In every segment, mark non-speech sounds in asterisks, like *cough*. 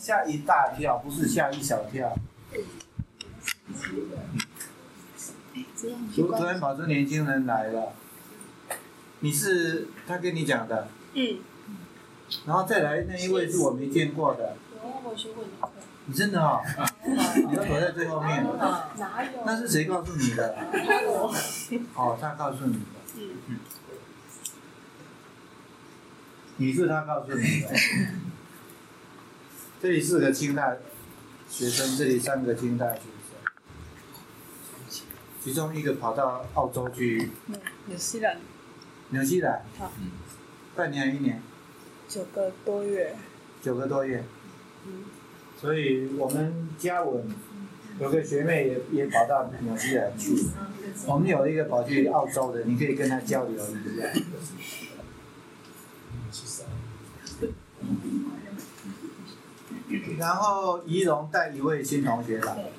吓一大跳，不是吓一小跳。昨昨天跑出年轻人来了，你是他跟你讲的，嗯，然后再来那一位是我没见过的，我学过你的课。你真的哦，你要躲在最后面，哪有？那是谁告诉你的？哦，他告诉你的，嗯。你是他告诉你的。*laughs* 这里四个清大学生，这里三个清大学生，其中一个跑到澳洲去。纽西兰。纽西兰。好。半年一年？九个多月。九个多月。嗯。所以我们嘉文有个学妹也也跑到纽西兰去，我们有一个跑去澳洲的，你可以跟他交流一下。然后仪容带一位新同学来。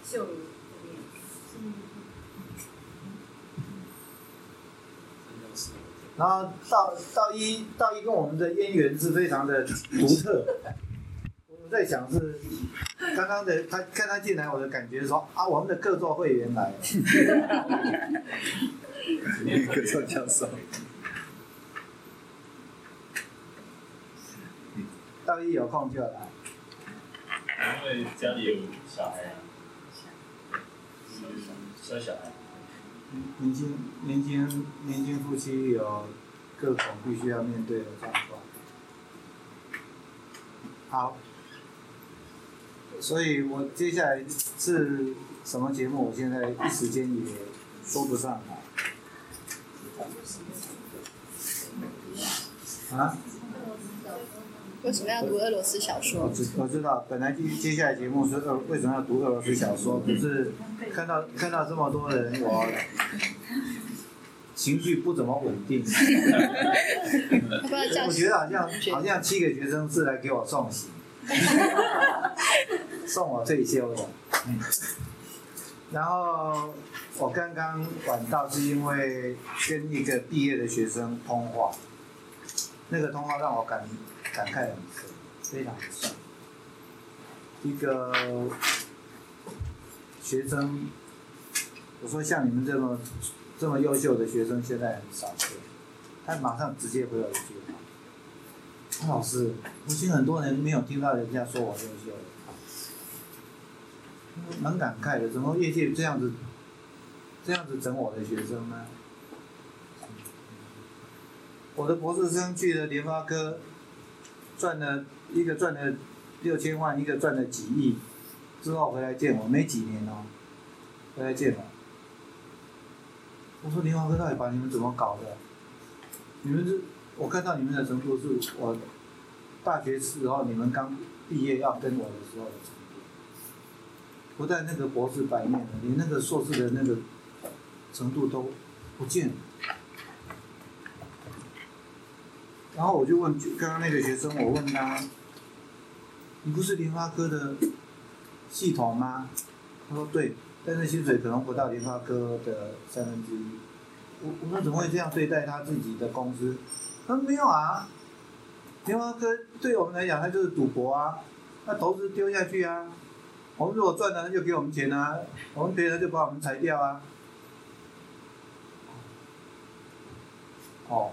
然后道道一道一跟我们的渊源是非常的独特。我在想是刚刚的他看他进来，我的感觉是说啊，我们的客座会员来了。*laughs* 客座教授。道一有空就来。因为家里有小孩啊，小小孩。年轻年轻年轻夫妻有各种必须要面对的状况。好，所以我接下来是什么节目？我现在一时间也说不上来。啊？为什么要读俄罗斯小说？我知我知道，本来接接下来节目是俄为什么要读俄罗斯小说？可是看到看到这么多人，我情绪不怎么稳定。*laughs* 我觉得好像好像七个学生是来给我送行，*laughs* 送我退休的。然后我刚刚晚到是因为跟一个毕业的学生通话，那个通话让我感。感慨很深，非常深。一个学生，我说像你们这么这么优秀的学生，现在很少见。他马上直接回我一句话：“老师，我听很多人没有听到人家说我优秀。”蛮感慨的，怎么业界这样子这样子整我的学生呢？我的博士生去了联发科。赚了一个赚了六千万，一个赚了几亿，之后回来见我，没几年哦，回来见我。我说林华哥到底把你们怎么搞的？你们是，我看到你们的程度是我大学时候你们刚毕业要跟我的时候的程度，不但那个博士白面了，连那个硕士的那个程度都不见。然后我就问刚刚那个学生，我问他：“你不是联发科的系统吗？”他说：“对，但是薪水可能不到联发科的三分之一。”我我说：“怎么会这样对待他自己的公司？”他说：“没有啊，联发科对我们来讲，它就是赌博啊，那投资丢下去啊，我们如果赚了，他就给我们钱啊，我们赔了就把我们裁掉啊。”哦。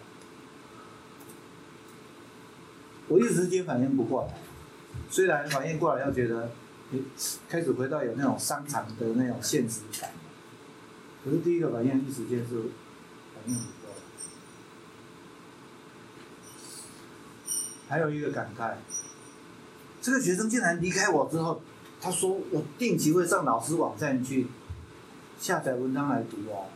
我一时间反应不过来，虽然反应过来，要觉得，开始回到有那种商场的那种现实感，可是第一个反应一时间是反应不过来。还有一个感慨，这个学生竟然离开我之后，他说我定期会上老师网站去下载文章来读哦，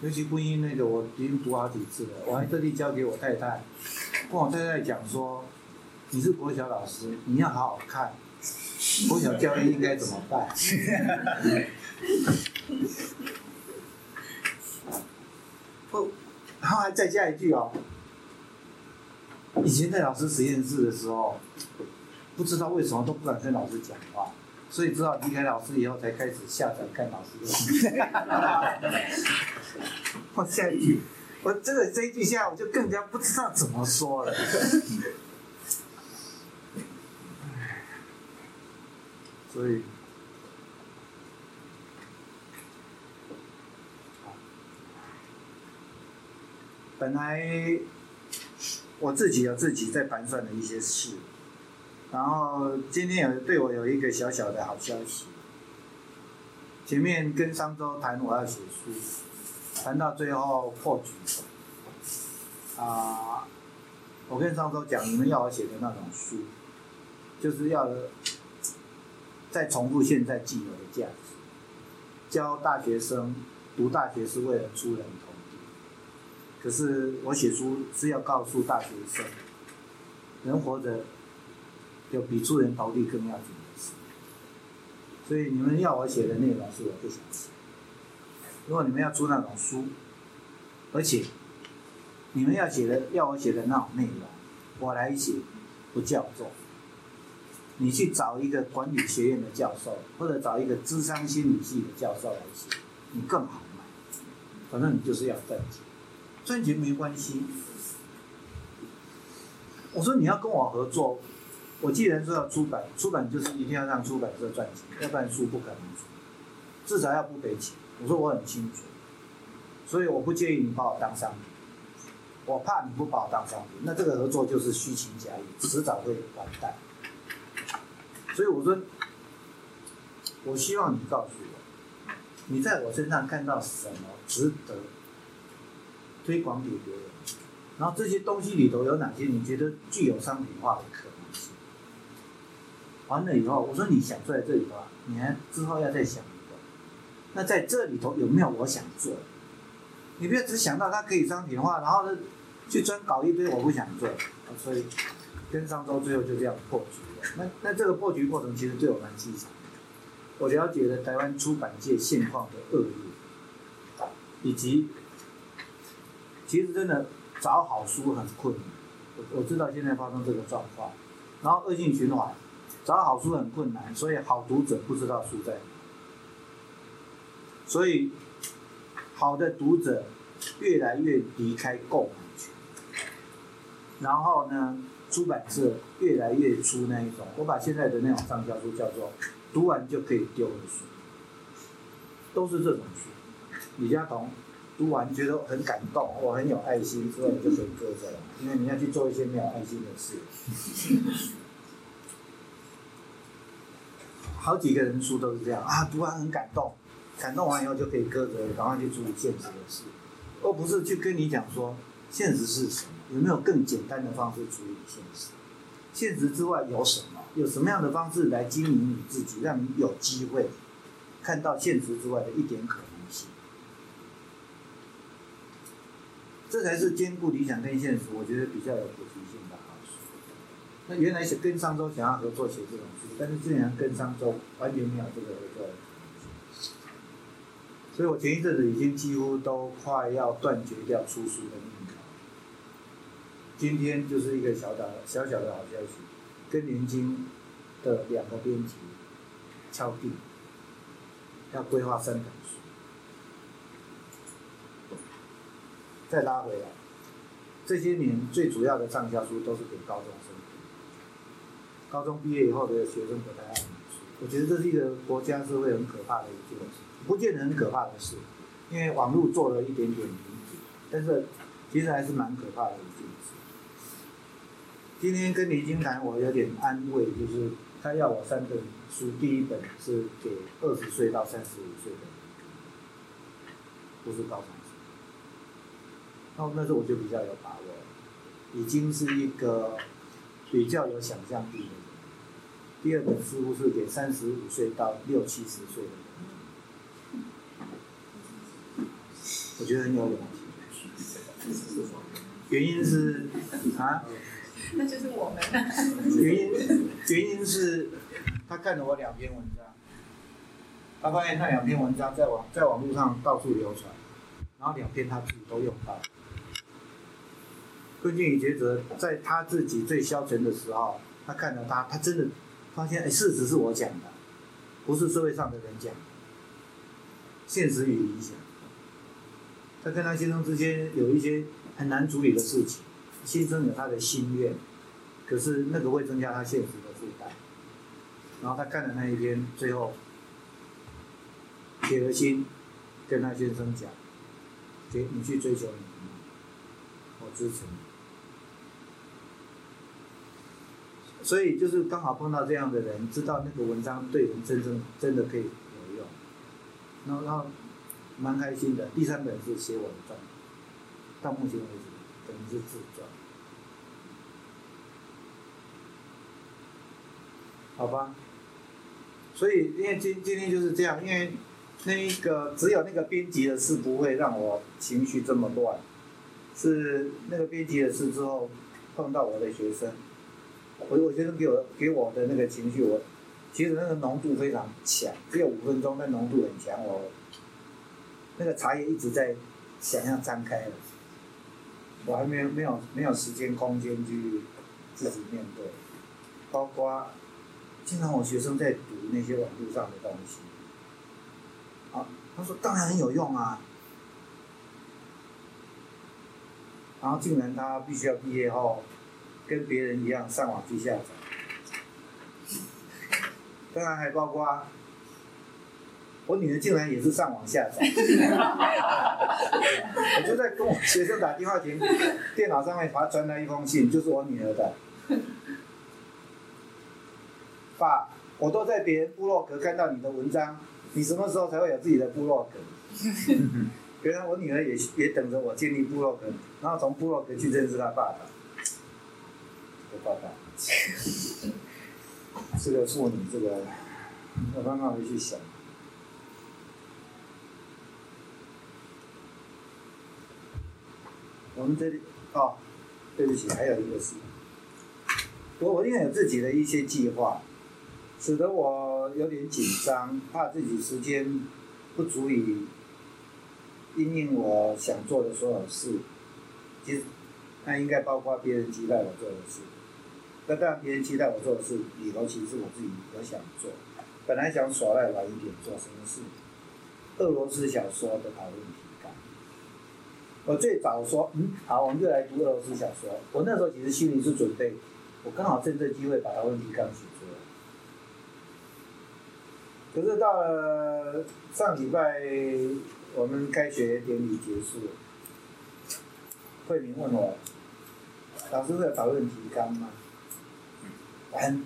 尤其婚姻那个我已经读好几次了，我还特地交给我太太。跟我太太讲说，你是国小老师，你要好好看，国小教育应该怎么办？*laughs* 不，然后还再加一句哦，以前在老师实验室的时候，不知道为什么都不敢跟老师讲话，所以知道离开老师以后才开始下载看老师的 *laughs* 我下一句。我这个这一句下，我就更加不知道怎么说了。所以，本来我自己有自己在盘算的一些事，然后今天有对我有一个小小的好消息。前面跟商周谈我要写书，谈到最后破局，啊，我跟商周讲，你们要我写的那种书，就是要再重复现在既有的价值，教大学生读大学是为了出人头地，可是我写书是要告诉大学生，人活着有比出人头地更要紧的事。所以你们要我写的内容是我不想写。如果你们要出那种书，而且你们要写的要我写的那种内容，我来写不叫做。你去找一个管理学院的教授，或者找一个智商心理系的教授来写，你更好卖。反正你就是要赚钱，赚钱没关系。我说你要跟我合作。我既然说要出版，出版就是一定要让出版社赚钱，要不然书不可能出，至少要不赔钱。我说我很清楚，所以我不介意你把我当商品，我怕你不把我当商品，那这个合作就是虚情假意，迟早会完蛋。所以我说，我希望你告诉我，你在我身上看到什么值得推广给别人，然后这些东西里头有哪些你觉得具有商品化的可能。完了以后，我说你想坐在这里的话，你还之后要再想一个。那在这里头有没有我想做？你不要只想到它可以商品化，然后呢去专搞一堆我不想做。所以跟上周最后就这样破局了。那那这个破局过程其实对我蛮凄惨。我了解了台湾出版界现况的恶劣，以及其实真的找好书很困难。我我知道现在发生这个状况，然后恶性循环。找好书很困难，所以好读者不知道书在哪。所以好的读者越来越离开购买权，然后呢，出版社越来越出那一种，我把现在的那种畅销书叫做读完就可以丢的书，都是这种书。李佳彤读完觉得很感动，我很有爱心，之后你就可以搁着了，因为你要去做一些没有爱心的事。好几个人书都是这样啊，读完很感动，感动完以后就可以搁着，赶快去处理现实的事，而不是去跟你讲说现实是什么，有没有更简单的方式处理现实？现实之外有什么？有什么样的方式来经营你自己，让你有机会看到现实之外的一点可能性？这才是兼顾理想跟现实，我觉得比较有。那原来是跟商周想要合作写这种书，但是竟然跟商周完全没有这个合作，所以我前一阵子已经几乎都快要断绝掉出书的念头。今天就是一个小的小小的好消息，跟年金的两个编辑敲定，要规划三本书，再拉回来，这些年最主要的畅销书都是给高中生。高中毕业以后的学生不太爱读书，我觉得这是一个国家社会很可怕的一件事，不见得很可怕的事，因为网络做了一点点理解，但是其实还是蛮可怕的一件事。今天跟李金谈，我有点安慰，就是他要我三本书，第一本是给二十岁到三十五岁的，不是高中生，那那时候我就比较有把握，已经是一个比较有想象力的。第二本书是给三十五岁到六七十岁的人，我觉得很有勇气。原因是啊，那就是我们。原因原因是，他看了我两篇文章，他发现那两篇文章在网在网络上到处流传，然后两篇他自己都用到。根据李觉哲在他自己最消沉的时候，他看到他，他真的。发现哎，事实是我讲的，不是社会上的人讲的。现实与理想，他跟他先生之间有一些很难处理的事情，先生有他的心愿，可是那个会增加他现实的负担。然后他看了那一篇，最后铁了心跟他先生讲，给你去追求你，我支持你。所以就是刚好碰到这样的人，知道那个文章对人真正真的可以有用，然后然后蛮开心的。第三本是写我的传，到目前为止等于是自传，好吧？所以因为今今天就是这样，因为那一个只有那个编辑的事不会让我情绪这么乱，是那个编辑的事之后碰到我的学生。我我学生给我给我的那个情绪，我其实那个浓度非常强，只有五分钟，但浓度很强。我那个茶叶一直在想要张开了，我还没有没有没有时间空间去自己面对，包括经常我学生在读那些网络上的东西，啊，他说当然很有用啊，然后竟然他必须要毕业后。跟别人一样上网去下载，当然还包括我女儿竟然也是上网下载，*laughs* 我就在跟我学生打电话前，电脑上面发传来一封信，就是我女儿的，爸，我都在别人部落格看到你的文章，你什么时候才会有自己的部落格？*laughs* 原来我女儿也也等着我建立部落格，然后从部落格去认识她爸爸。爸爸，*laughs* 这个妇女，这个我刚刚回去想，我们这里哦，对不起，还有一个事，我我因为有自己的一些计划，使得我有点紧张，怕自己时间不足以应应我想做的所有事，其实那应该包括别人期待我做的事。那当然，别人期待我做的事里头，其实是我自己有想做。本来想耍赖晚一点做什么事？俄罗斯小说的讨论题纲。我最早说，嗯，好，我们就来读俄罗斯小说。我那时候其实心里是准备，我刚好趁这机会把讨论题纲写出来。可是到了上礼拜，我们开学典礼结束，慧明问我，老师会有讨论题纲吗？很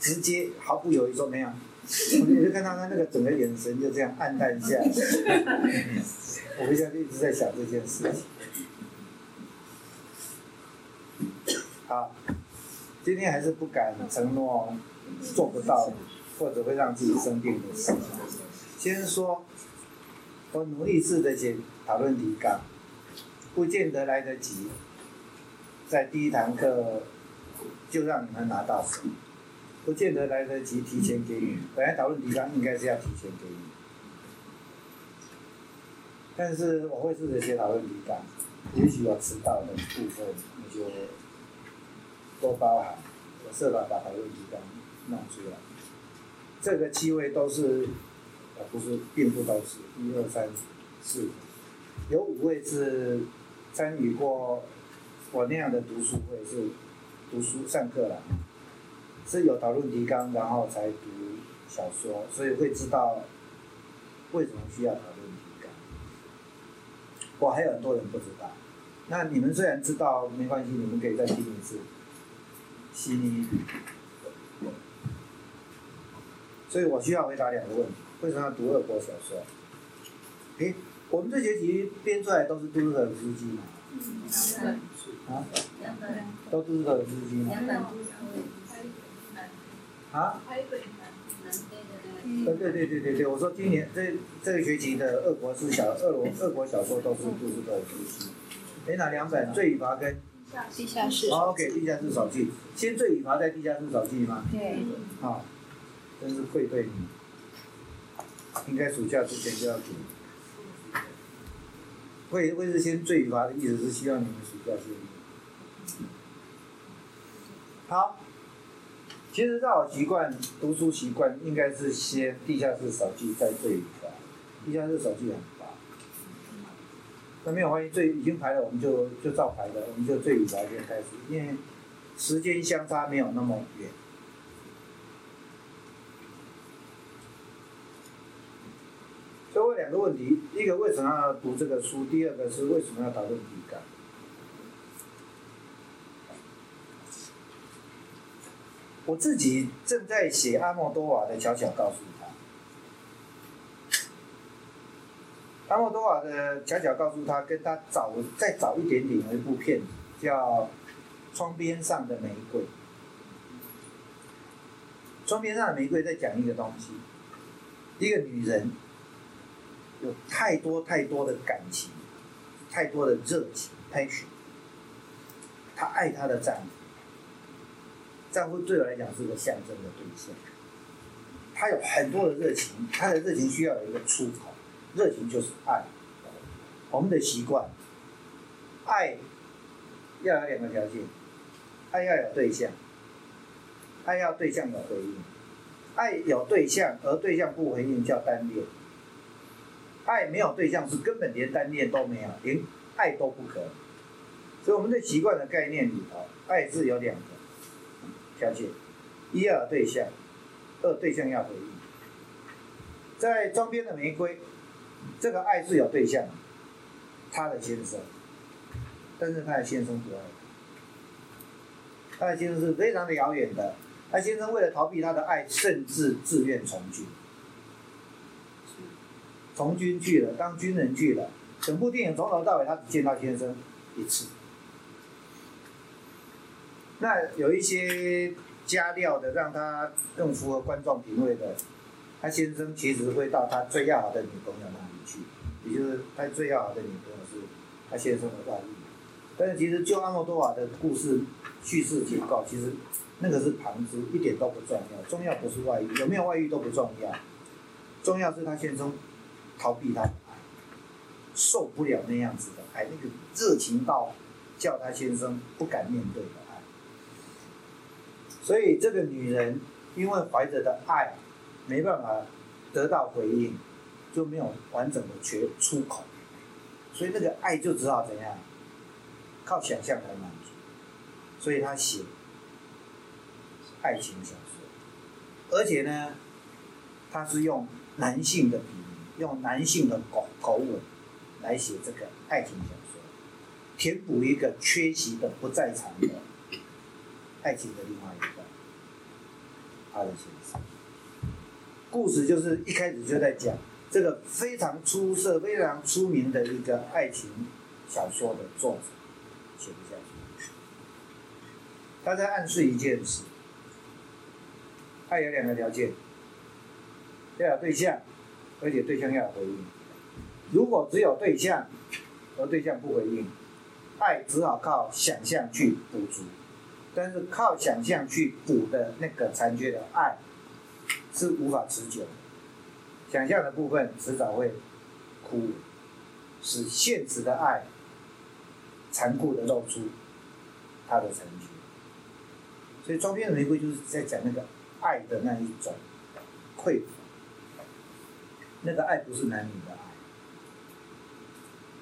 直接，毫不犹豫说没有。我就看到他那个整个眼神就这样暗淡下来。*laughs* 我回家就一直在想这件事情。好，今天还是不敢承诺做不到，或者会让自己生病的事。先说，我努力试着写讨论题纲，不见得来得及，在第一堂课。就让你们拿到手，不见得来得及提前给你。本来讨论提纲应该是要提前给你，但是我会试着写讨论提纲，也许有迟到的部分，你就多包涵。我设法把讨论提纲弄出来。这个七位都是，呃，不是，并不都是，一二三四，有五位是参与过我那样的读书会是。读书上课了，是有讨论提纲，然后才读小说，所以会知道为什么需要讨论提纲。我还有很多人不知道，那你们虽然知道没关系，你们可以再听一次。悉尼，所以我需要回答两个问题：为什么要读二国小说？诶，我们这学期编出来都是都市的司机嘛？啊？都是这个资金吗？啊？对对对对对对，我说今年这这个学期的俄国是小俄罗俄国小说都是都是这个资金。哎，哪两本？罪与罚跟地下室。好，OK，地下室手记，先罪与罚再地下室手记吗？对。好，真是愧对你，应该暑假之前就要读。会会是先罪与罚的意思是希望你们暑假先。好，其实照我习惯读书习惯，应该是先《地下室扫地》再《罪与罚》。《地下室扫地》很薄，那没有关系，罪已经排了，我们就就照排的，我们就《罪与罚》先开始，因为时间相差没有那么远。两个问题，一个为什么要读这个书？第二个是为什么要讨论体感？我自己正在写阿莫多瓦的《悄悄告诉他》。阿莫多瓦的《悄悄告诉他》跟他早再早一点点有一部片叫《窗边上的玫瑰》。窗边上的玫瑰在讲一个东西，一个女人有太多太多的感情，太多的热情，passion。她爱她的丈夫，丈夫对我来讲是个象征的对象。她有很多的热情，她的热情需要有一个出口，热情就是爱。我们的习惯，爱要有两个条件，爱要有对象。爱要对象有回应，爱有对象而对象不回应叫单恋，爱没有对象是根本连单恋都没有，连爱都不可。所以我们的习惯的概念里头，爱是有两个条件：一要对象，二对象要回应。在装边的玫瑰，这个爱是有对象，他的先生，但是他的先生不爱他，的先生是非常的遥远的。他先生为了逃避他的爱，甚至自愿从军，从军去了，当军人去了。整部电影从头到尾，他只见到先生一次。那有一些加料的，让他更符合观众品味的，他先生其实会到他最要好的女朋友那里去，也就是他最要好的女朋友是他先生的外遇。但是其实就阿莫多瓦的故事叙事结构，其实。那个是旁支，一点都不重要。重要不是外遇，有没有外遇都不重要。重要是他先生逃避他的爱，受不了那样子的爱，那个热情到叫他先生不敢面对的爱。所以这个女人因为怀着的爱没办法得到回应，就没有完整的缺出口，所以那个爱就只好怎样，靠想象来满足。所以他写。爱情小说，而且呢，他是用男性的笔，用男性的口口吻来写这个爱情小说，填补一个缺席的不在场的爱情的另外一半。他的先生，故事就是一开始就在讲这个非常出色、非常出名的一个爱情小说的作者写不下去，他在暗示一件事。爱有两个条件，要有对象，而且对象要回应。如果只有对象，而对象不回应，爱只好靠想象去补足。但是靠想象去补的那个残缺的爱，是无法持久。想象的部分迟早会枯萎，使现实的爱残酷的露出它的残缺。所以，装片的玫瑰就是在讲那个。爱的那一种匮乏，那个爱不是男女的爱，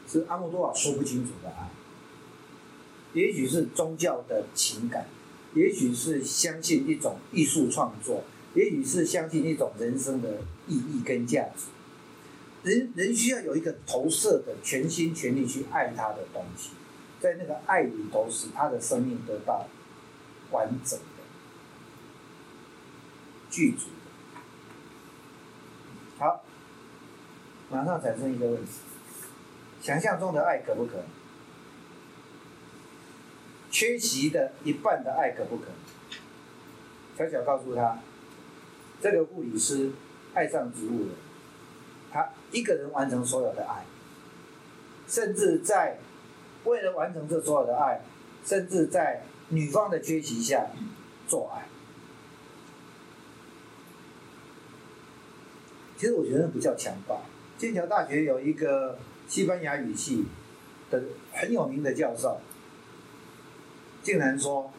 是阿莫多瓦说不清楚的爱。也许是宗教的情感，也许是相信一种艺术创作，也许是相信一种人生的意义跟价值。人人需要有一个投射的全心全力去爱他的东西，在那个爱里头，使他的生命得到完整。剧组的，好，马上产生一个问题：想象中的爱可不可？缺席的一半的爱可不可能？小小告诉他，这个护理师爱上植物了，他一个人完成所有的爱，甚至在为了完成这所有的爱，甚至在女方的缺席下做爱。其实我觉得那不叫强暴。剑桥大学有一个西班牙语系的很有名的教授，竟然说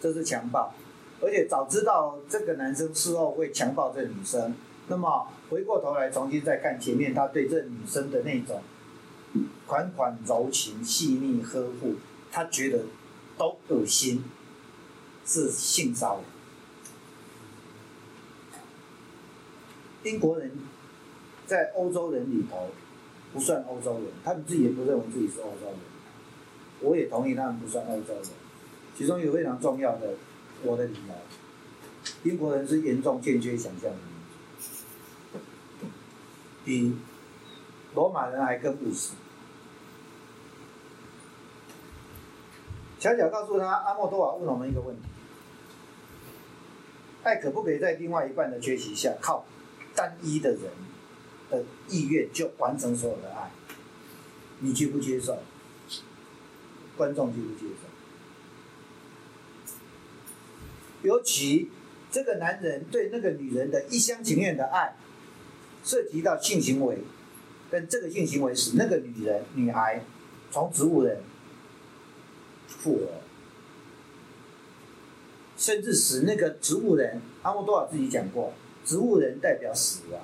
这是强暴，而且早知道这个男生事后会强暴这女生，那么回过头来重新再看前面他对这女生的那种款款柔情、细腻呵护，他觉得都恶心，是性骚扰。英国人在欧洲人里头不算欧洲人，他们自己也不认为自己是欧洲人。我也同意他们不算欧洲人。其中有非常重要的，我的理由，英国人是严重欠缺想象力，比罗马人还更务实。小小告诉他，阿莫多瓦问我们一个问题：爱可不可以在另外一半的缺席下，靠单一的人的意愿就完成所有的爱？你接不接受？观众接不接受？尤其这个男人对那个女人的一厢情愿的爱，涉及到性行为，跟这个性行为使那个女人、女孩从植物人复活，甚至使那个植物人，阿莫多瓦自己讲过，植物人代表死亡，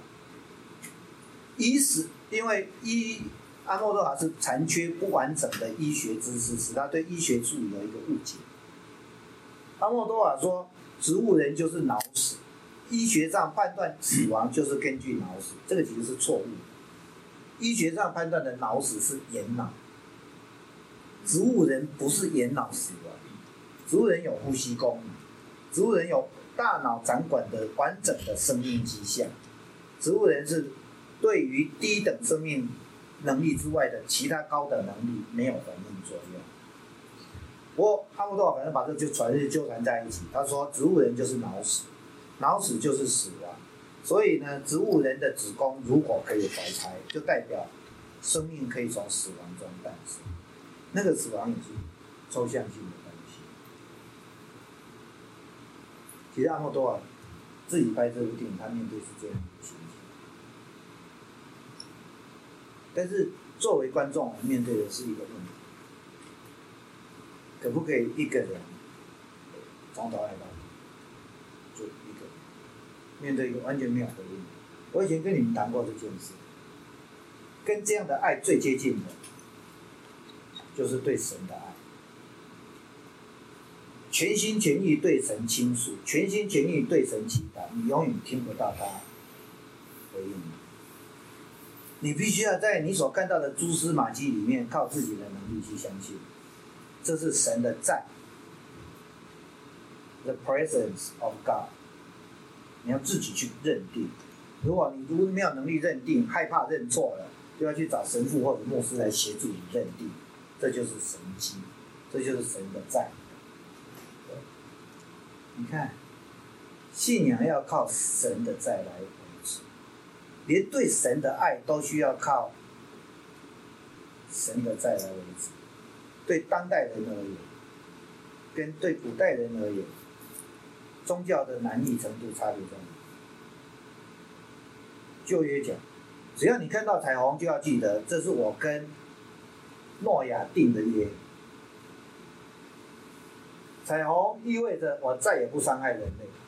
以死，因为医阿莫多瓦是残缺不完整的医学知识，使他对医学术语有一个误解。阿莫多瓦说，植物人就是脑死，医学上判断死亡就是根据脑死，这个其实是错误的。医学上判断的脑死是眼脑，植物人不是眼脑死亡，植物人有呼吸功能，植物人有大脑掌管的完整的生命迹象，植物人是对于低等生命能力之外的其他高等能力没有反应作用。不过阿莫多瓦反正把这就传就纠缠在一起。他说，植物人就是脑死，脑死就是死亡。所以呢，植物人的子宫如果可以怀胎，就代表生命可以从死亡中诞生。那个死亡也是抽象性的东西。其实阿莫多瓦自己拍这部电影，他面对是这样的情。但是作为观众，面对的是一个问题。可不可以一个人从头爱到尾，就一个人面对一个完全没有回应？我以前跟你们谈过这件事，跟这样的爱最接近的，就是对神的爱，全心全意对神倾诉，全心全意对神祈祷，你永远听不到他回应你。你必须要在你所看到的蛛丝马迹里面，靠自己的能力去相信。这是神的在，the presence of God。你要自己去认定。如果你如果没有能力认定，害怕认错了，就要去找神父或者牧师来协助你认定。这就是神迹，这就是神的在。你看，信仰要靠神的在来，连对神的爱都需要靠神的在来维持。对当代人而言，跟对古代人而言，宗教的难易程度差别在哪？旧约讲，只要你看到彩虹，就要记得这是我跟诺亚定的约。彩虹意味着我再也不伤害人类。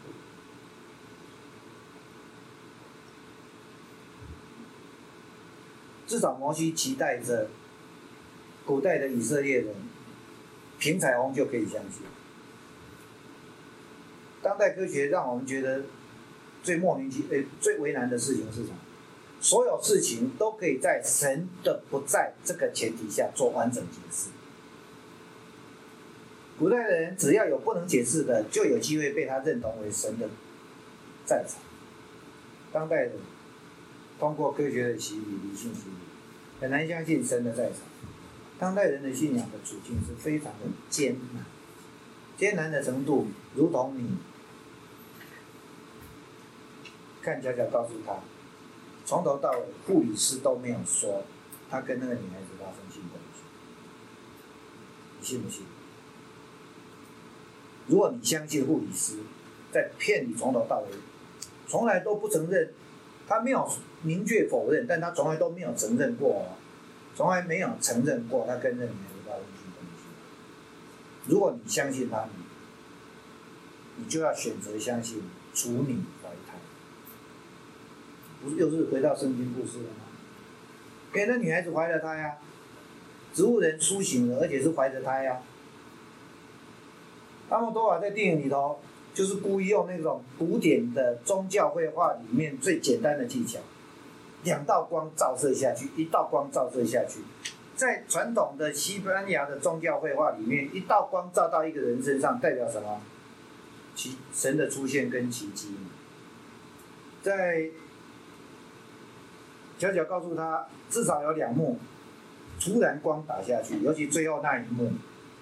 至少摩西期待着。古代的以色列人凭彩虹就可以相信。当代科学让我们觉得最莫名其呃最为难的事情是什么？所有事情都可以在神的不在这个前提下做完整解释。古代的人只要有不能解释的，就有机会被他认同为神的在场。当代人通过科学的洗礼、理性洗礼，很难相信神的在场。当代人的信仰的处境是非常的艰难，艰难的程度，如同你看佳佳告诉他，从头到尾护理师都没有说他跟那个女孩子发生性关系，你信不信？如果你相信护理师在骗你，从头到尾从来都不承认，他没有明确否认，但他从来都没有承认过。从来没有承认过他跟任何人发生性关系。如果你相信他，你就要选择相信处女怀胎。不是又是回到圣经故事了吗？给那女孩子怀了胎呀，植物人苏醒了，而且是怀着胎呀。阿莫多瓦在电影里头就是故意用那种古典的宗教绘画里面最简单的技巧，两道光照射下去，一道光照射下去。在传统的西班牙的宗教绘画里面，一道光照到一个人身上，代表什么？奇神的出现跟奇迹。在小小告诉他，至少有两幕，突然光打下去，尤其最后那一幕，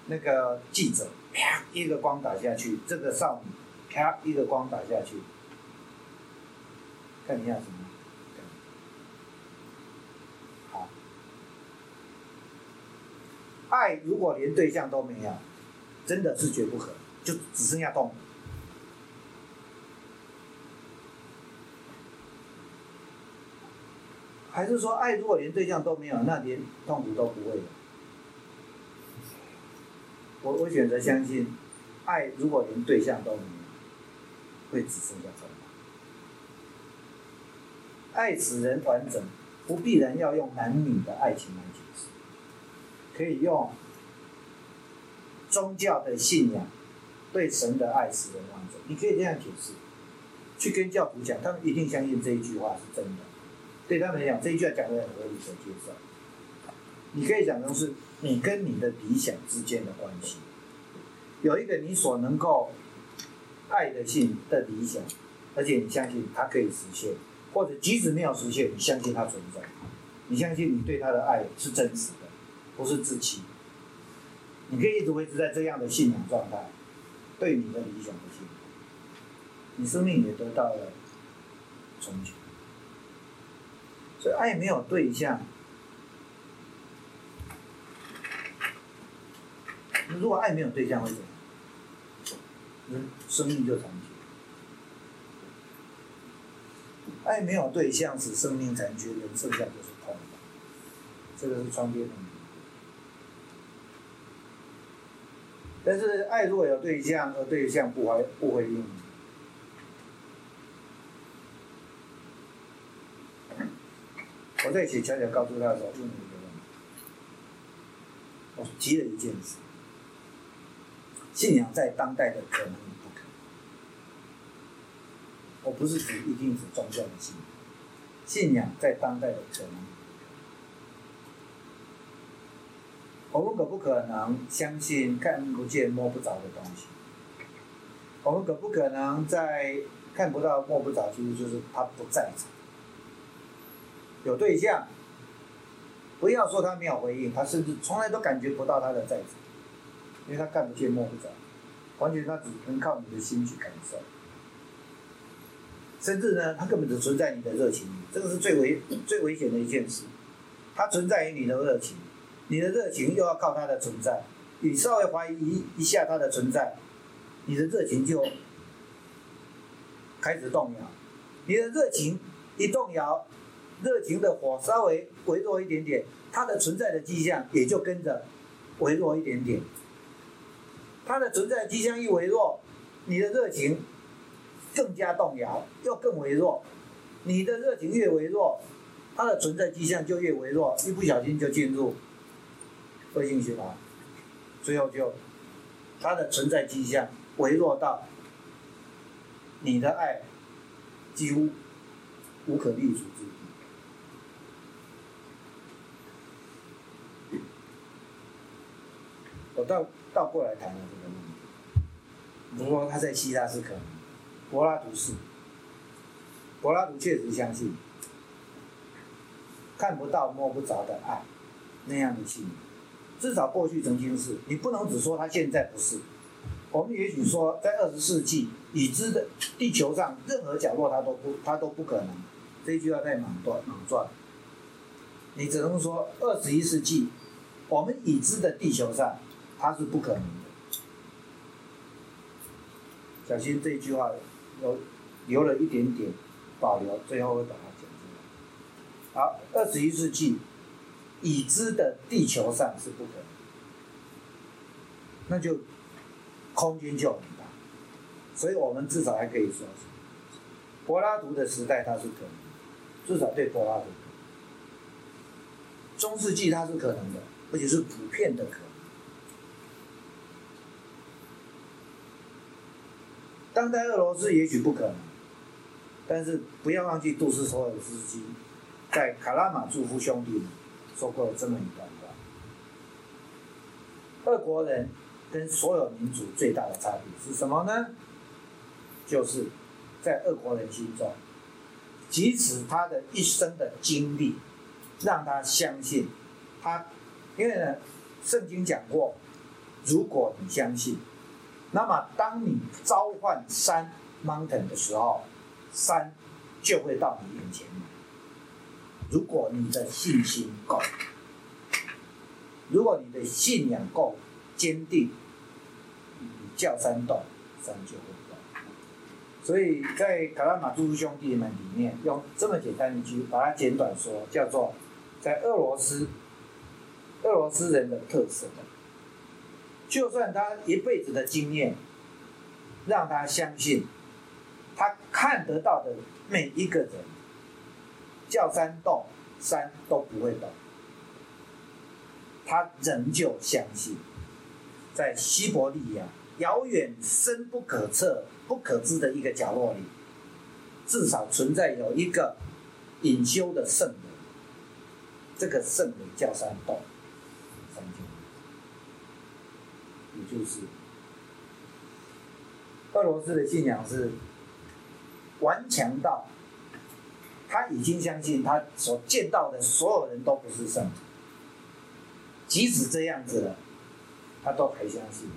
那个记者啪一个光打下去，这个少女啪一个光打下去，看一下什么？好，爱如果连对象都没有，真的是绝不可能，就只剩下痛苦。还是说，爱如果连对象都没有，那连痛苦都不会有？我我选择相信，爱如果连对象都没有，会只剩下痛苦。爱使人完整，不必然要用男女的爱情来解释，可以用宗教的信仰对神的爱使人完整。你可以这样解释，去跟教徒讲，他们一定相信这一句话是真的。对他们来讲，这一句话讲的很合理，可接受。你可以讲成是你跟你的理想之间的关系，有一个你所能够爱的信的理想，而且你相信它可以实现，或者即使没有实现，你相信它存在，你相信你对他的爱是真实的，不是自欺。你可以一直维持在这样的信仰状态，对你的理想的信仰，你生命也得到了憧憬。所以爱没有对象，如果爱没有对象会怎样？人生命就残缺。爱没有对象使生命残缺，人剩下就是空。这个是窗边的。但是爱如果有对象，而对象不回不回应。我在写悄悄告诉他的时候，问了一个问题，我急了一件事：信仰在当代的可能与不可能。我不是指一定是宗教的信仰，信仰在当代的可能与不可能。我们可不可能相信看不见摸不着的东西？我们可不可能在看不到摸不着，其实就是他不在场。有对象，不要说他没有回应，他甚至从来都感觉不到他的在场，因为他看不见摸不着，完全他只能靠你的心去感受。甚至呢，他根本只存在你的热情里，这个是最危最危险的一件事。他存在于你的热情，你的热情又要靠他的存在，你稍微怀疑一下他的存在，你的热情就开始动摇，你的热情一动摇。热情的火稍微微弱一点点，它的存在的迹象也就跟着微弱一点点。它的存在迹象一微弱，你的热情更加动摇，又更微弱。你的热情越微弱，它的存在迹象就越微弱，一不小心就进入恶性循环，最后就它的存在迹象微弱到你的爱几乎无可立足之地。我倒倒过来谈了这个问题。如果他在希腊是可能，柏拉图是，柏拉图确实相信看不到摸不着的爱那样的信念，至少过去曾经是。你不能只说他现在不是。我们也许说，在二十世纪已知的地球上任何角落，他都不他都不可能。这句话太莽断莽撞。你只能说二十一世纪我们已知的地球上。它是不可能。小心这一句话有留了一点点保留，最后会把它讲出来。好，二十一世纪已知的地球上是不可能，那就空间就很大。所以我们至少还可以说，柏拉图的时代它是可能，至少对柏拉图。中世纪它是可能的，而且是普遍的可能。当代俄罗斯也许不可能，但是不要忘记杜斯托尔斯基，在卡拉马祝夫兄弟说过这么一段话：俄国人跟所有民族最大的差别是什么呢？就是在俄国人心中，即使他的一生的经历让他相信他，因为呢，圣经讲过，如果你相信，那么当你召唤山 mountain 的时候，山就会到你眼前。如果你的信心够，如果你的信仰够坚定，你叫山动，山就会动。所以在卡拉马朱兄弟们里面，用这么简单一句把它简短说，叫做在俄罗斯，俄罗斯人的特色，就算他一辈子的经验让他相信，他看得到的每一个人叫山动，山都不会动，他仍旧相信，在西伯利亚遥远深不可测。不可知的一个角落里，至少存在有一个隐修的圣人。这个圣人叫山洞，山洞，就是俄罗斯的信仰是顽强到他已经相信他所见到的所有人都不是圣人，即使这样子了，他都还相信，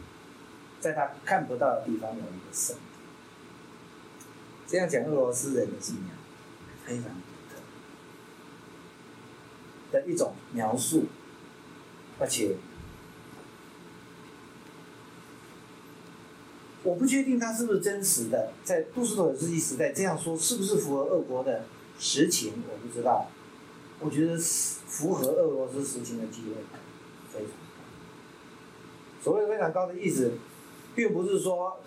在他看不到的地方有一个圣。这样讲俄罗斯人的信仰非常独特的一种描述，而且我不确定他是不是真实的，在杜斯妥也斯基时代这样说是不是符合俄国的实情，我不知道。我觉得符合俄罗斯实情的机会非常高。所谓非常高的意思，并不是说。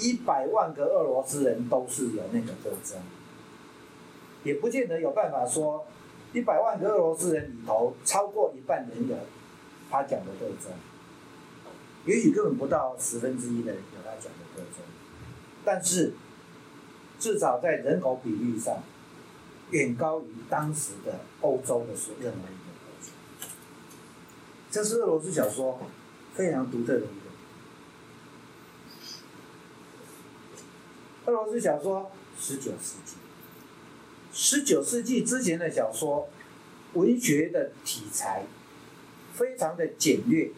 一百万个俄罗斯人都是有那个特征，也不见得有办法说一百万个俄罗斯人里头超过一半人有他讲的特征，也许根本不到十分之一的人有他讲的特征，但是至少在人口比率上远高于当时的欧洲的所任何一个国家，这是俄罗斯小说非常独特的一个。俄罗斯小说，十九世纪，十九世纪之前的小说，文学的题材非常的简略，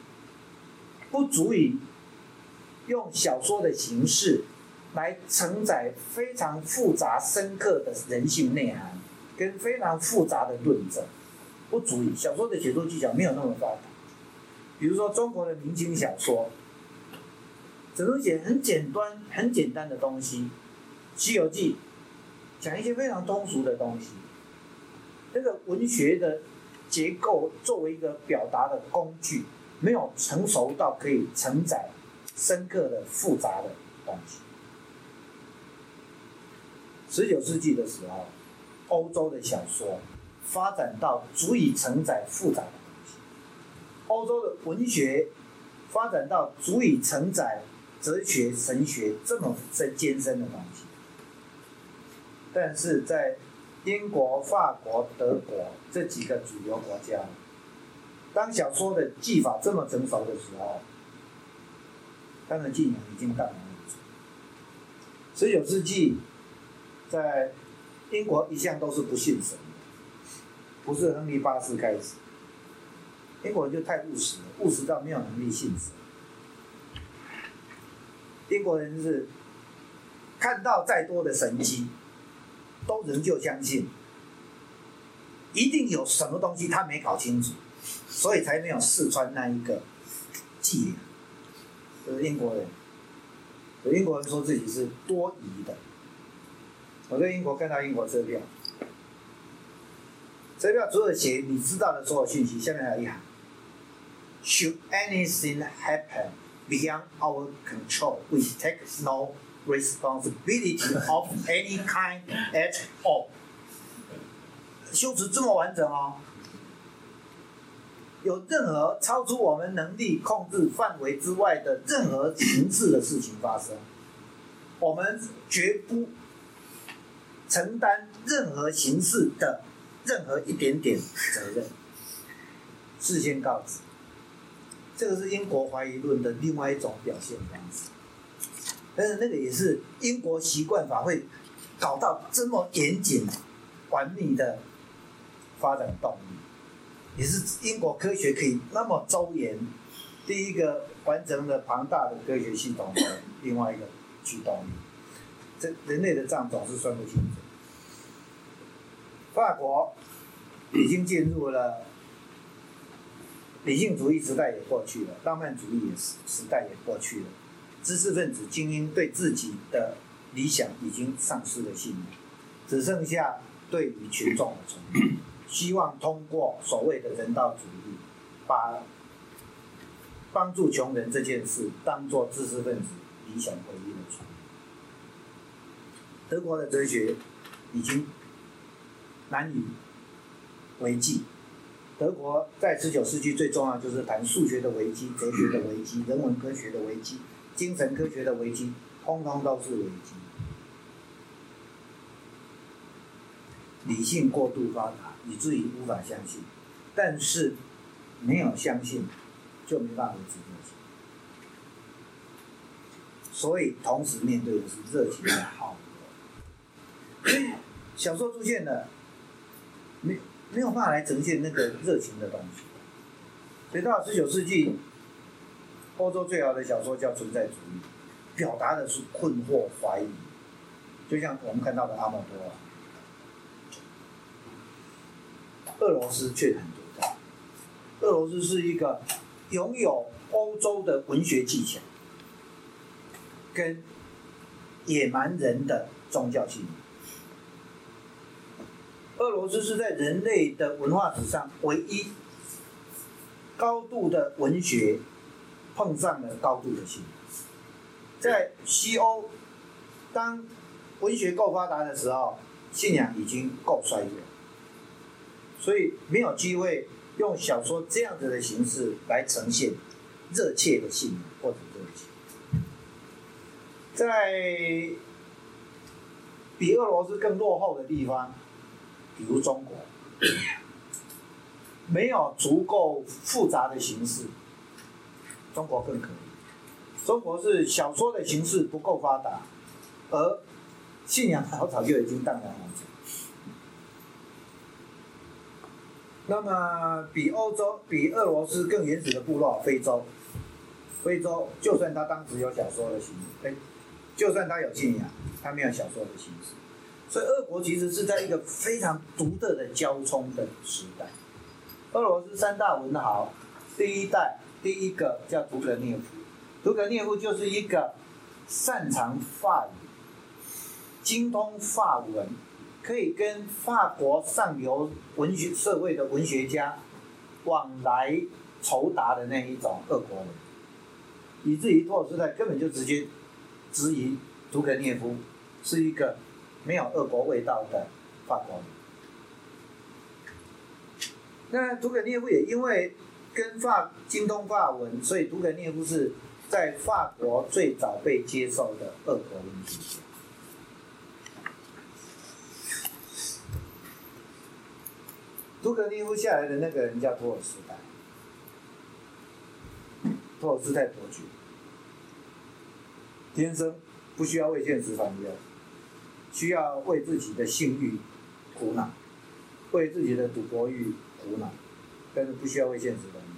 不足以用小说的形式来承载非常复杂深刻的人性内涵跟非常复杂的论证，不足以。小说的写作技巧没有那么发达。比如说中国的明清小说，只能写很简单、很简单的东西。《西游记》讲一些非常通俗的东西，这个文学的结构作为一个表达的工具，没有成熟到可以承载深刻的复杂的东西。十九世纪的时候，欧洲的小说发展到足以承载复杂的东西，欧洲的文学发展到足以承载哲学、神学这么深艰深的东西。但是在英国、法国、德国这几个主流国家，当小说的技法这么成熟的时候，他的技能已经到哪里十九世纪，在英国一向都是不信神的，不是亨利八世开始，英国人就太务实了，务实到没有能力信神。英国人是看到再多的神迹。都仍旧相信，一定有什么东西他没搞清楚，所以才没有试穿那一个伎俩。就是英国人，英国人说自己是多疑的。我在英国看到英国车票，车票除了写你知道的所有信息，下面还有一行：Should anything happen beyond our control, we take no. responsibility of any kind at all。修辞这么完整哦，有任何超出我们能力控制范围之外的任何形式的事情发生，我们绝不承担任何形式的任何一点点责任，事先告知。这个是英国怀疑论的另外一种表现方式，但是那个也是英国习惯法会搞到这么严谨、完密的发展动力，也是英国科学可以那么周延，第一个完成了庞大的科学系统的另外一个驱动力。这人类的账总是算不清楚。法国已经进入了。理性主义时代也过去了，浪漫主义也时时代也过去了，知识分子精英对自己的理想已经丧失了信念，只剩下对于群众的崇拜，希望通过所谓的人道主义，把帮助穷人这件事当做知识分子理想唯一的传。德国的哲学已经难以为继。德国在十九世纪最重要就是谈数学的危机、哲学的危机、人文科学的危机、精神科学的危机，通通都是危机。理性过度发达，以至于无法相信，但是没有相信就没办法维持热情，所以同时面对的是热情的耗弱。所以小说出现了，没。没有办法来呈现那个热情的东西，所以到十九世纪，欧洲最好的小说叫存在主义，表达的是困惑、怀疑，就像我们看到的阿莫多。俄罗斯却很独特，俄罗斯是一个拥有欧洲的文学技巧，跟野蛮人的宗教信仰。俄罗斯是在人类的文化史上唯一高度的文学碰上了高度的信仰。在西欧，当文学够发达的时候，信仰已经够衰弱，所以没有机会用小说这样子的形式来呈现热切的信仰或者热情。在比俄罗斯更落后的地方。比如中国，没有足够复杂的形式，中国更可以。中国是小说的形式不够发达，而信仰早早就已经荡然无存。那么，比欧洲、比俄罗斯更原始的部落——非洲，非洲就算他当时有小说的形式，哎，就算他有信仰，他没有小说的形式。所以，俄国其实是在一个非常独特的交冲的时代。俄罗斯三大文豪，第一代第一个叫屠格涅夫，屠格涅夫就是一个擅长法语、精通法文，可以跟法国上流文学社会的文学家往来酬答的那一种俄国人，以至于托尔斯泰根本就直接质疑屠格涅夫是一个。没有俄国味道的法国人。那屠格涅夫也因为跟法精通法文，所以屠格涅夫是在法国最早被接受的俄国文学屠格涅夫下来的那个人叫托尔斯泰，托尔斯泰伯爵，天生不需要为现实烦忧。需要为自己的性欲苦恼，为自己的赌博欲苦恼，但是不需要为现实烦恼。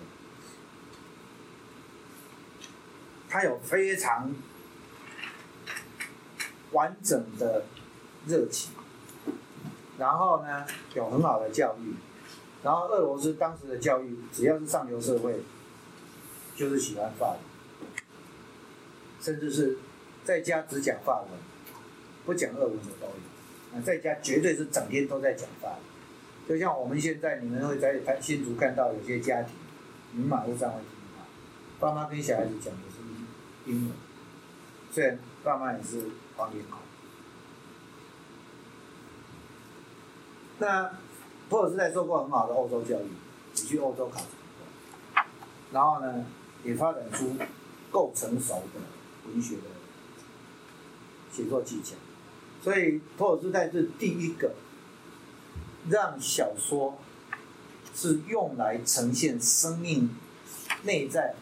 他有非常完整的热情，然后呢，有很好的教育，然后俄罗斯当时的教育，只要是上流社会，就是喜欢法文，甚至是在家只讲法文。不讲俄文的都有，啊，在家绝对是整天都在讲法语，就像我们现在，你们会在台新竹看到有些家庭，你们马路上会听到，爸妈跟小孩子讲的是英文，虽然爸妈也是方言口。那托尔斯泰受过很好的欧洲教育，也去欧洲考过，然后呢，也发展出够成熟的文学的写作技巧。所以托尔斯泰是第一个让小说是用来呈现生命内在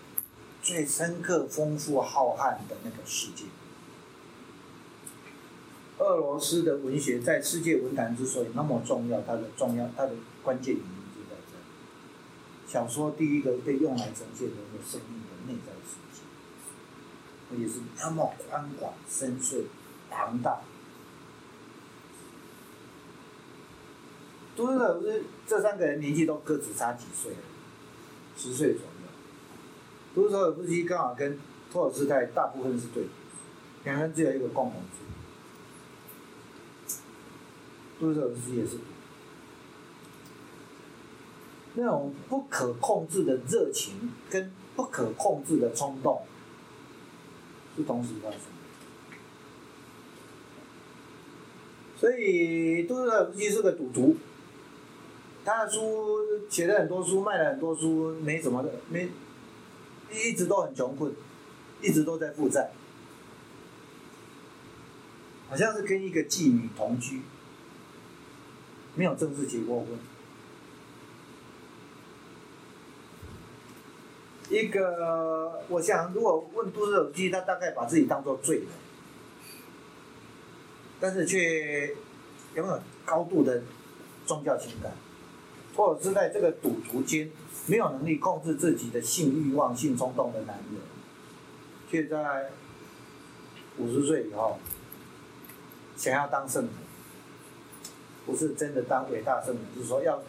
最深刻、丰富、浩瀚的那个世界。俄罗斯的文学在世界文坛之所以那么重要，它的重要，它的关键原因就在这里。小说第一个被用来呈现人的生命的内在世界，而且是那么宽广、深邃、庞大。都斯妥夫斯这三个人年纪都各只差几岁，十岁左右。都斯妥夫斯基刚好跟托尔斯泰大部分是对的，两人只有一个共同处。都斯妥夫斯基也是那种不可控制的热情跟不可控制的冲动是同时发生的。所以都斯妥夫斯基是个赌徒。他的书写了很多书，卖了很多书，没什么的，没一直都很穷困，一直都在负债，好像是跟一个妓女同居，没有正式结过婚。一个，我想如果问都市耳机，他大概把自己当做罪人，但是却拥有高度的宗教情感。或者是在这个赌徒间没有能力控制自己的性欲望、性冲动的男人，却在五十岁以后想要当圣人，不是真的当伟大圣人，就是说要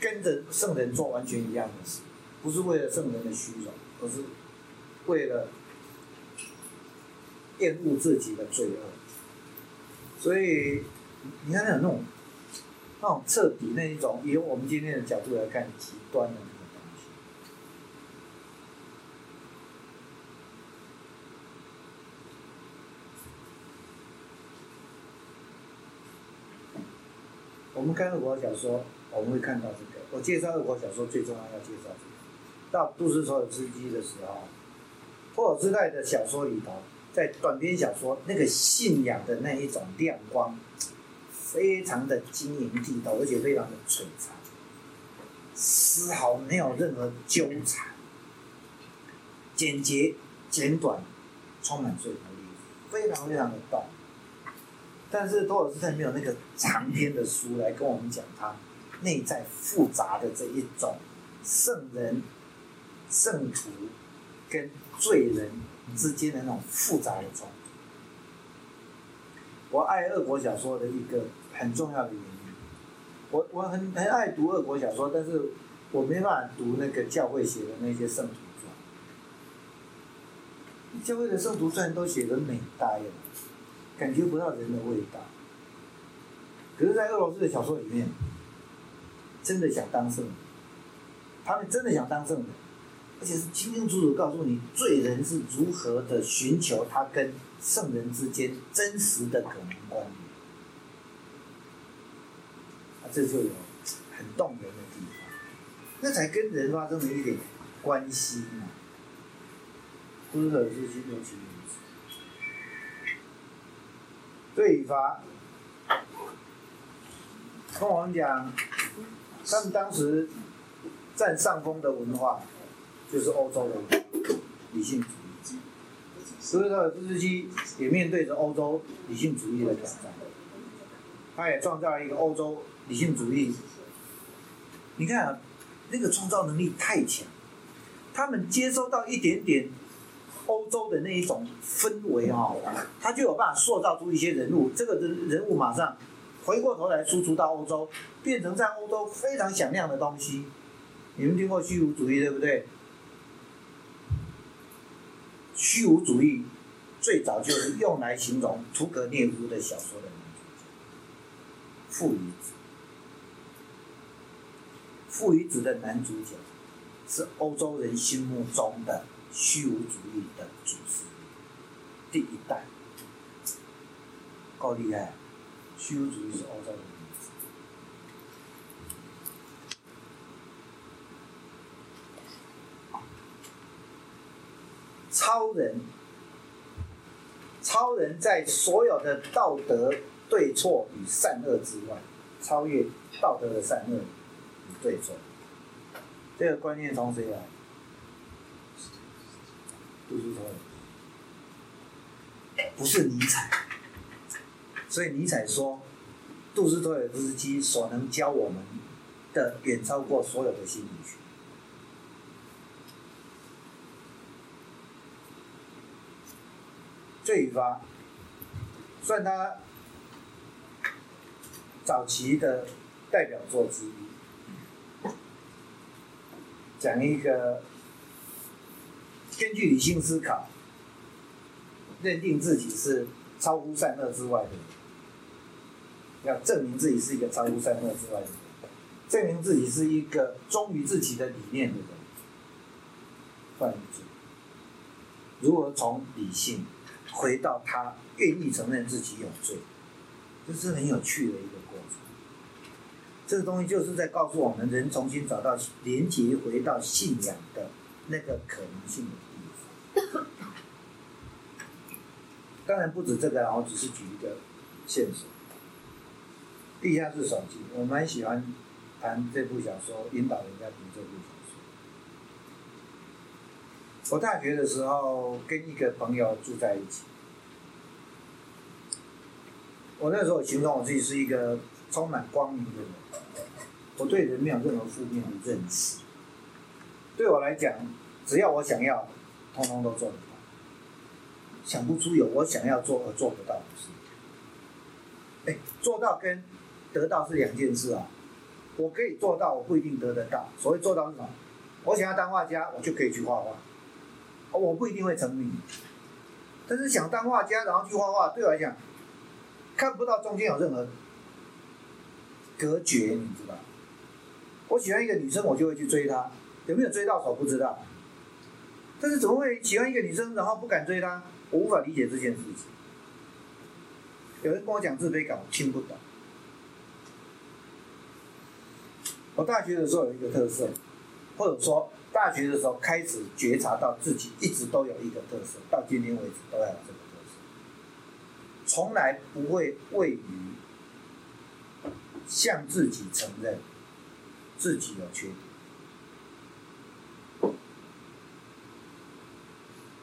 跟着圣人做完全一样的事，不是为了圣人的虚荣，而是为了厌恶自己的罪恶。所以你看那种。那种彻底那一种，以我们今天的角度来看，极端的那种东西。我们看俄国小说，我们会看到这个。我介绍俄国小说最重要要介绍这个。到杜斯托尔斯基的时候，托尔斯泰的小说里头，在短篇小说那个信仰的那一种亮光。非常的晶莹剔透，而且非常的璀璨，丝毫没有任何纠缠，简洁简短，充满说服力，非常非常的动。但是托尔斯泰没有那个长篇的书来跟我们讲他内在复杂的这一种圣人、圣徒跟罪人之间的那种复杂的冲突。我爱俄国小说的一个很重要的原因，我我很很爱读俄国小说，但是我没办法读那个教会写的那些圣徒传，教会的圣徒传都写的美呆了，感觉不到人的味道。可是，在俄罗斯的小说里面，真的想当圣人，他们真的想当圣人，而且是清清楚楚告诉你罪人是如何的寻求他跟。圣人之间真实的可能关联，啊，这就有很动人的地方，那才跟人发生了一点关系嘛。都是自己有其名字，对法跟我们讲，他们当时占上风的文化，就是欧洲的理性主义。所以说，斯基也面对着欧洲理性主义的挑战，他也创造了一个欧洲理性主义。你看啊，那个创造能力太强，他们接收到一点点欧洲的那一种氛围啊，他就有办法塑造出一些人物，这个人人物马上回过头来输出到欧洲，变成在欧洲非常响亮的东西。你们听过虚无主义对不对？虚无主义最早就是用来形容屠格涅夫的小说的男主角，父与子。父与子的男主角是欧洲人心目中的虚无主义的祖师，第一代，够厉害！虚无主义是欧洲人。超人，超人在所有的道德对错与善恶之外，超越道德的善恶与对错。这个观念从谁来？杜苏辍尔，不是尼采。所以尼采说，杜斯托尔斯基所能教我们的，远超过所有的心理学。罪与罚，算他早期的代表作之一，讲一个根据理性思考，认定自己是超乎善恶之外的，要证明自己是一个超乎善恶之外的人，证明自己是一个忠于自己的理念的人，犯罪，如何从理性？回到他愿意承认自己有罪，这是很有趣的一个过程。这个东西就是在告诉我们，人重新找到连接、回到信仰的那个可能性的地方。当然不止这个，我只是举一个线索。《地下室手记》，我蛮喜欢谈这部小说，引导人家读这部小说。我大学的时候跟一个朋友住在一起。我那时候形容我自己是一个充满光明的人，我对人没有任何负面的认识。对我来讲，只要我想要，通通都做得到。想不出有我想要做而做不到的事。哎，做到跟得到是两件事啊。我可以做到，我不一定得得到。所谓做到是什么？我想要当画家，我就可以去画画。我不一定会成名，但是想当画家，然后去画画，对我来讲。看不到中间有任何隔绝，你知道？我喜欢一个女生，我就会去追她，有没有追到手不知道。但是怎么会喜欢一个女生，然后不敢追她？我无法理解这件事情。有人跟我讲自卑感，我听不懂。我大学的时候有一个特色，或者说大学的时候开始觉察到自己一直都有一个特色，到今天为止都要有这个特色。从来不会畏于向自己承认自己有缺点，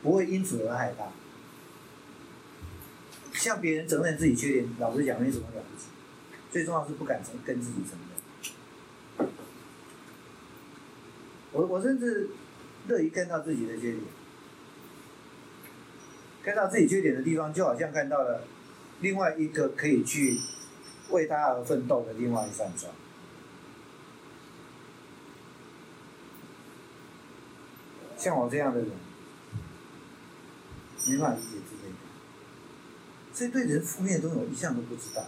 不会因此而害怕。向别人承认自己缺点，老实讲没什么了不起。最重要是不敢承跟自己承认。我我甚至乐于看到自己的缺点，看到自己缺点的地方，就好像看到了。另外一个可以去为他而奋斗的另外一扇窗。像我这样的人，没办法理解自卑感，所以对人负面的东西我一向都不知道。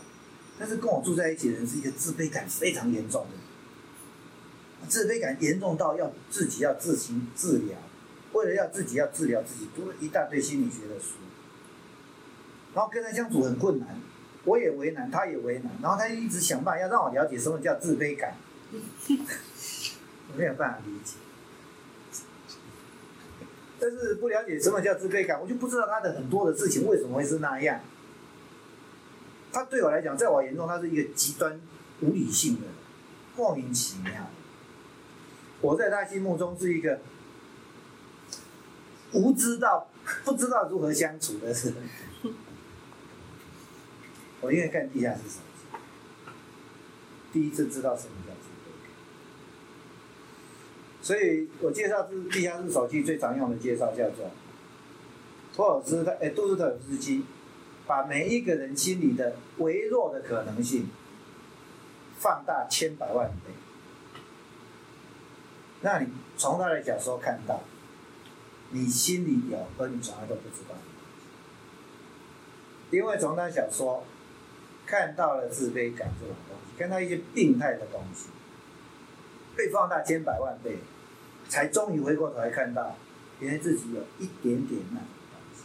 但是跟我住在一起的人是一个自卑感非常严重的，自卑感严重到要自己要自行治疗，为了要自己要治疗自己，读了一大堆心理学的书。然后跟他相处很困难，我也为难，他也为难。然后他一直想办法要让我了解什么叫自卑感，*laughs* 我没有办法理解。但是不了解什么叫自卑感，我就不知道他的很多的事情为什么会是那样。他对我来讲，在我眼中，他是一个极端无理性的，莫名其妙。我在他心目中是一个无知到不知道如何相处的人。我因为看地下室手机，第一次知道什么叫，所以我介绍这是地下室手机最常用的介绍叫做托尔斯泰，哎，杜斯特尔斯基，把每一个人心里的微弱的可能性放大千百万倍，那你从他的小说看到，你心里有，而你从来都不知道，因为从他小说。看到了自卑感这种东西，看到一些病态的东西，被放大千百万倍，才终于回过头来看到，原来自己有一点点那东西。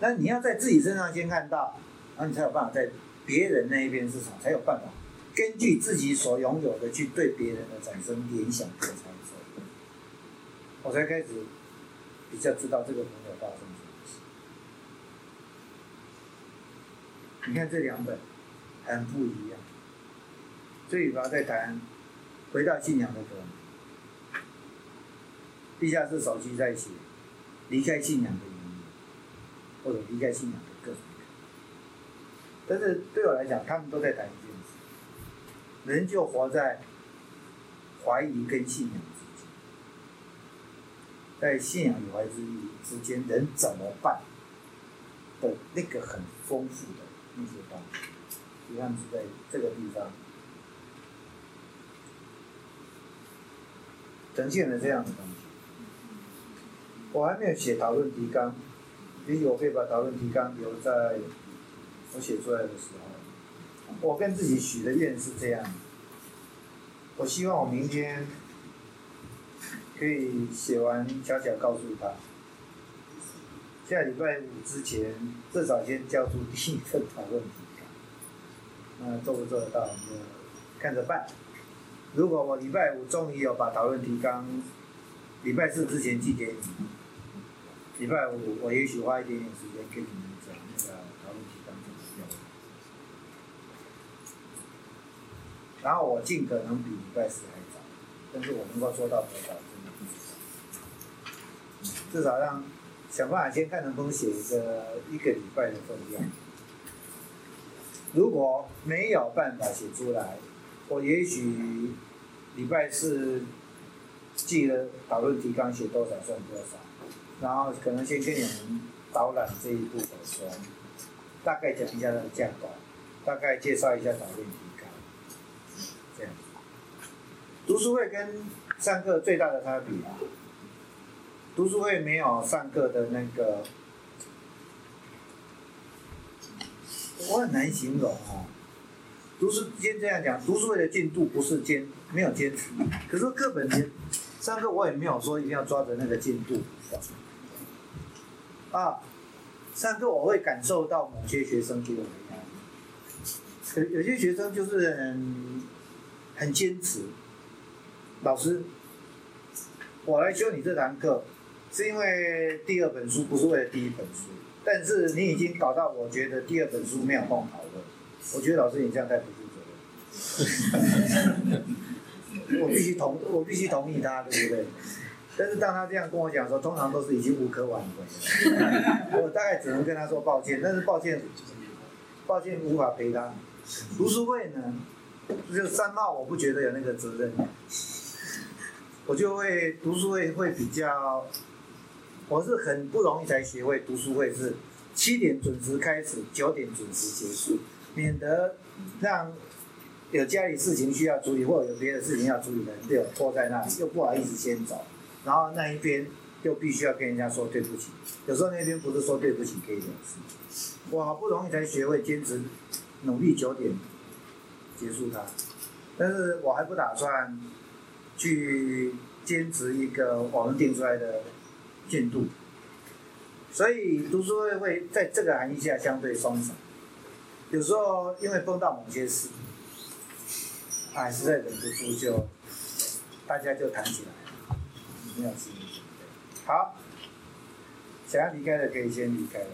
那你要在自己身上先看到，然后你才有办法在别人那一边市场才有办法根据自己所拥有的去对别人的产生联想和猜测，我才开始比较知道这个朋友发生什么事。你看这两本很不一样，所以他在谈回到信仰的歌。地下室手机在写离开信仰的原因，或者离开信仰的各种可能。但是对我来讲，他们都在谈一件事：人就活在怀疑跟信仰之间，在信仰与怀疑之间，人怎么办的那个很丰富的那些东西，实际上是在这个地方呈现了这样的东西。我还没有写讨论提纲，也许我可以把讨论提纲留在我写出来的时候。我跟自己许的愿是这样，我希望我明天可以写完，悄悄告诉他，下礼拜五之前至少先交出第一份讨论提纲。那做不做得到，看着办。如果我礼拜五终于有把讨论提纲，礼拜四之前寄给你。礼拜五，我也许花一点点时间跟你们讲那个讨论提纲怎么样。然后我尽可能比礼拜四还早，但是我能够做到多少，真的不知道。至少让想办法先看能不能写一个一个礼拜的分量。如果没有办法写出来，我也许礼拜四记得讨论提纲写多少算多少。然后可能先跟你们导览这一部的时候，大概讲一下它的架构，大概介绍一下导论提纲，这样。读书会跟上课最大的差别啊，读书会没有上课的那个，我很难形容啊。读书先这样讲，读书会的进度不是坚没有坚持，可是课本前上课我也没有说一定要抓着那个进度。啊，上课我会感受到某些学生给我的压力，有有些学生就是很很坚持。老师，我来修你这堂课，是因为第二本书不是为了第一本书，但是你已经搞到我觉得第二本书没有共讨论，我觉得老师你这样太不负责任。*laughs* 我必须同我必须同意他，对不对？但是当他这样跟我讲的时候，通常都是已经无可挽回了。*laughs* 我大概只能跟他说抱歉，但是抱歉，抱歉无法陪他。读书会呢，就三号我不觉得有那个责任，我就会读书会会比较，我是很不容易才学会读书会是七点准时开始，九点准时结束，免得让有家里事情需要处理或者有别的事情要处理的人被我拖在那里，又不好意思先走。然后那一边又必须要跟人家说对不起，有时候那边不是说对不起可以了事。我好不容易才学会坚持，努力九点结束它，但是我还不打算去坚持一个我们定出来的进度，所以读书会会在这个含义下相对松散。有时候因为碰到某些事，哎，实在忍不住就大家就谈起来。没有心理准备。好，想要离开的可以先离开了。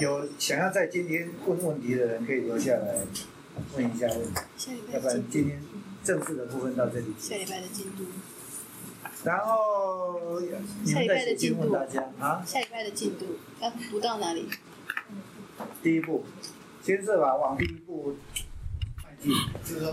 有想要在今天问问题的人可以留下来问一下问题。下礼要不然拜的进今天正式的部分到这里。下礼拜的进度，然后你们再写信问大家啊。下礼拜的进度要读到哪里？第一步，先设法往第一步迈进，就是说。